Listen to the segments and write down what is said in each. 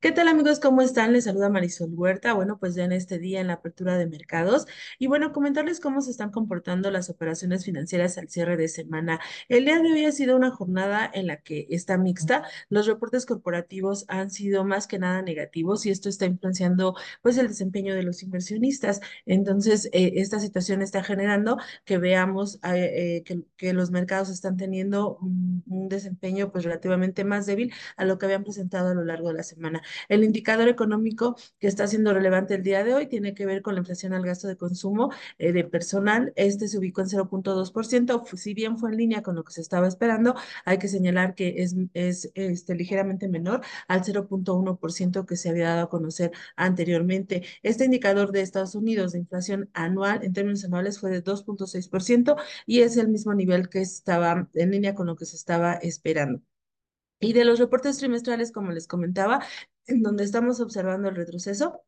¿Qué tal amigos? ¿Cómo están? Les saluda Marisol Huerta. Bueno, pues ya en este día en la apertura de mercados y bueno, comentarles cómo se están comportando las operaciones financieras al cierre de semana. El día de hoy ha sido una jornada en la que está mixta. Los reportes corporativos han sido más que nada negativos y esto está influenciando pues el desempeño de los inversionistas. Entonces, eh, esta situación está generando que veamos eh, eh, que, que, los mercados están teniendo un, un desempeño pues relativamente más débil a lo que habían presentado a lo largo de la semana. El indicador económico que está siendo relevante el día de hoy tiene que ver con la inflación al gasto de consumo eh, de personal. Este se ubicó en 0.2%, si bien fue en línea con lo que se estaba esperando, hay que señalar que es, es este, ligeramente menor al 0.1% que se había dado a conocer anteriormente. Este indicador de Estados Unidos de inflación anual en términos anuales fue de 2.6% y es el mismo nivel que estaba en línea con lo que se estaba esperando. Y de los reportes trimestrales, como les comentaba, en donde estamos observando el retroceso,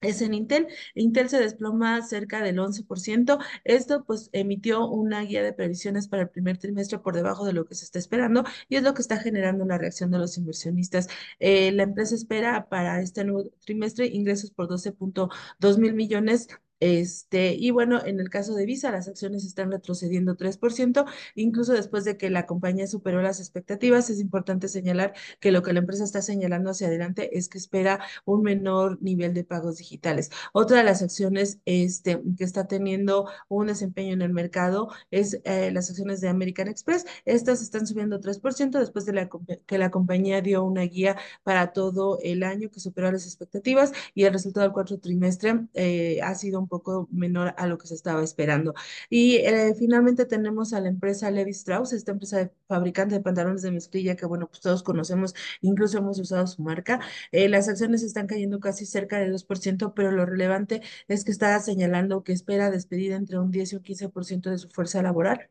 es en Intel. Intel se desploma cerca del 11%. Esto pues emitió una guía de previsiones para el primer trimestre por debajo de lo que se está esperando y es lo que está generando la reacción de los inversionistas. Eh, la empresa espera para este nuevo trimestre ingresos por 12.2 mil millones este, y bueno, en el caso de Visa, las acciones están retrocediendo 3%, incluso después de que la compañía superó las expectativas. Es importante señalar que lo que la empresa está señalando hacia adelante es que espera un menor nivel de pagos digitales. Otra de las acciones este, que está teniendo un desempeño en el mercado es eh, las acciones de American Express. Estas están subiendo 3% después de la, que la compañía dio una guía para todo el año que superó las expectativas y el resultado del cuarto trimestre eh, ha sido un poco menor a lo que se estaba esperando. Y eh, finalmente tenemos a la empresa Levi Strauss, esta empresa de fabricante de pantalones de mezclilla que, bueno, pues todos conocemos, incluso hemos usado su marca. Eh, las acciones están cayendo casi cerca del 2%, pero lo relevante es que está señalando que espera despedir entre un 10 y un 15% de su fuerza laboral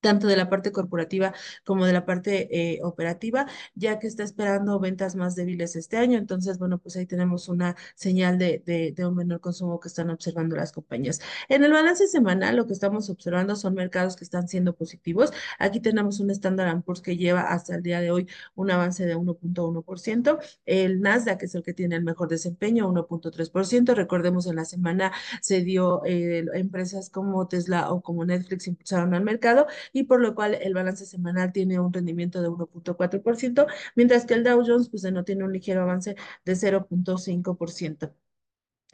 tanto de la parte corporativa como de la parte eh, operativa, ya que está esperando ventas más débiles este año. Entonces, bueno, pues ahí tenemos una señal de, de, un menor consumo que están observando las compañías. En el balance semanal, lo que estamos observando son mercados que están siendo positivos. Aquí tenemos un Standard Poor's que lleva hasta el día de hoy un avance de 1.1%. El Nasdaq es el que tiene el mejor desempeño, 1.3%. Recordemos, en la semana se dio eh, empresas como Tesla o como Netflix impulsaron al mercado y por lo cual el balance semanal tiene un rendimiento de 1.4%, mientras que el Dow Jones pues no tiene un ligero avance de 0.5%.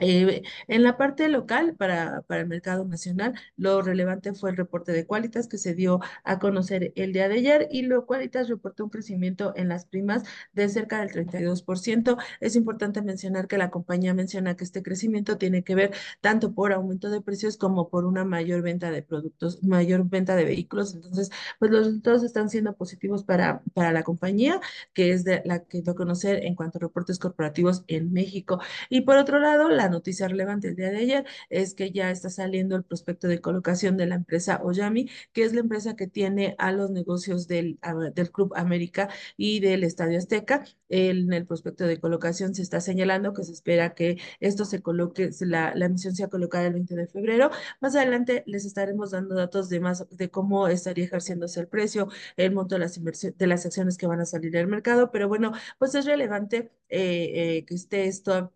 Eh, en la parte local, para, para el mercado nacional, lo relevante fue el reporte de Qualitas que se dio a conocer el día de ayer y lo Qualitas reportó un crecimiento en las primas de cerca del 32%. Es importante mencionar que la compañía menciona que este crecimiento tiene que ver tanto por aumento de precios como por una mayor venta de productos, mayor venta de vehículos. Entonces, pues los resultados están siendo positivos para, para la compañía, que es de la que dio a conocer en cuanto a reportes corporativos en México. Y por otro lado, la noticia relevante el día de ayer es que ya está saliendo el prospecto de colocación de la empresa Oyami, que es la empresa que tiene a los negocios del, del Club América y del Estadio Azteca. En el prospecto de colocación se está señalando que se espera que esto se coloque, la, la emisión sea colocada el 20 de febrero. Más adelante les estaremos dando datos de más de cómo estaría ejerciéndose el precio, el monto de las de las acciones que van a salir al mercado, pero bueno, pues es relevante eh, eh, que esté esto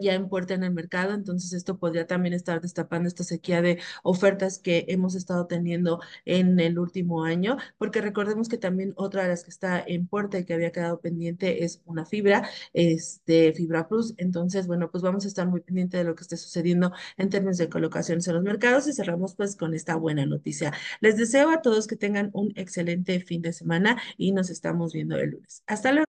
ya en puerta en el mercado, entonces esto podría también estar destapando esta sequía de ofertas que hemos estado teniendo en el último año, porque recordemos que también otra de las que está en puerta y que había quedado pendiente es una fibra, este Fibra Plus, entonces bueno, pues vamos a estar muy pendiente de lo que esté sucediendo en términos de colocaciones en los mercados y cerramos pues con esta buena noticia. Les deseo a todos que tengan un excelente fin de semana y nos estamos viendo el lunes. Hasta luego.